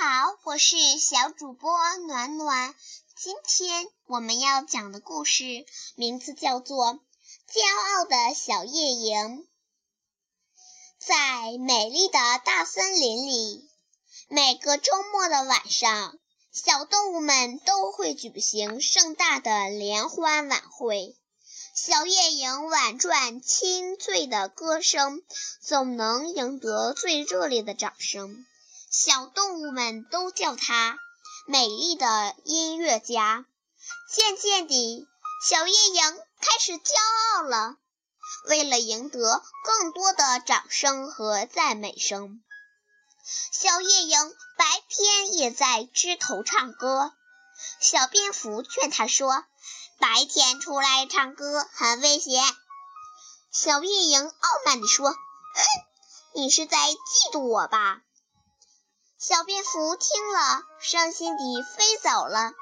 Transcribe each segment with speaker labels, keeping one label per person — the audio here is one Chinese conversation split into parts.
Speaker 1: 好，我是小主播暖暖。今天我们要讲的故事名字叫做《骄傲的小夜莺》。在美丽的大森林里，每个周末的晚上，小动物们都会举行盛大的联欢晚会。小夜莺婉转清脆的歌声，总能赢得最热烈的掌声。小动物们都叫它“美丽的音乐家”。渐渐地，小夜莺开始骄傲了。为了赢得更多的掌声和赞美声，小夜莺白天也在枝头唱歌。小蝙蝠劝他说。白天出来唱歌很危险，小夜莺傲慢地说：“哼，你是在嫉妒我吧？”小蝙蝠听了，伤心地飞走了。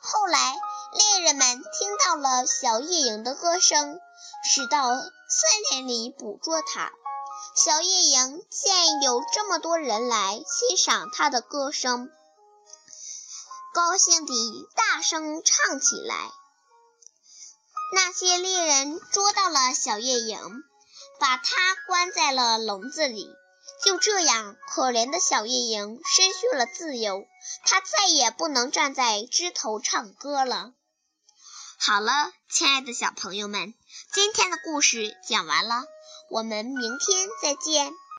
Speaker 1: 后来，猎人们听到了小夜莺的歌声，驶到森林里捕捉它。小夜莺见有这么多人来欣赏它的歌声，高兴地大声唱起来。那些猎人捉到了小夜莺，把它关在了笼子里。就这样，可怜的小夜莺失去了自由，它再也不能站在枝头唱歌了。好了，亲爱的小朋友们，今天的故事讲完了，我们明天再见。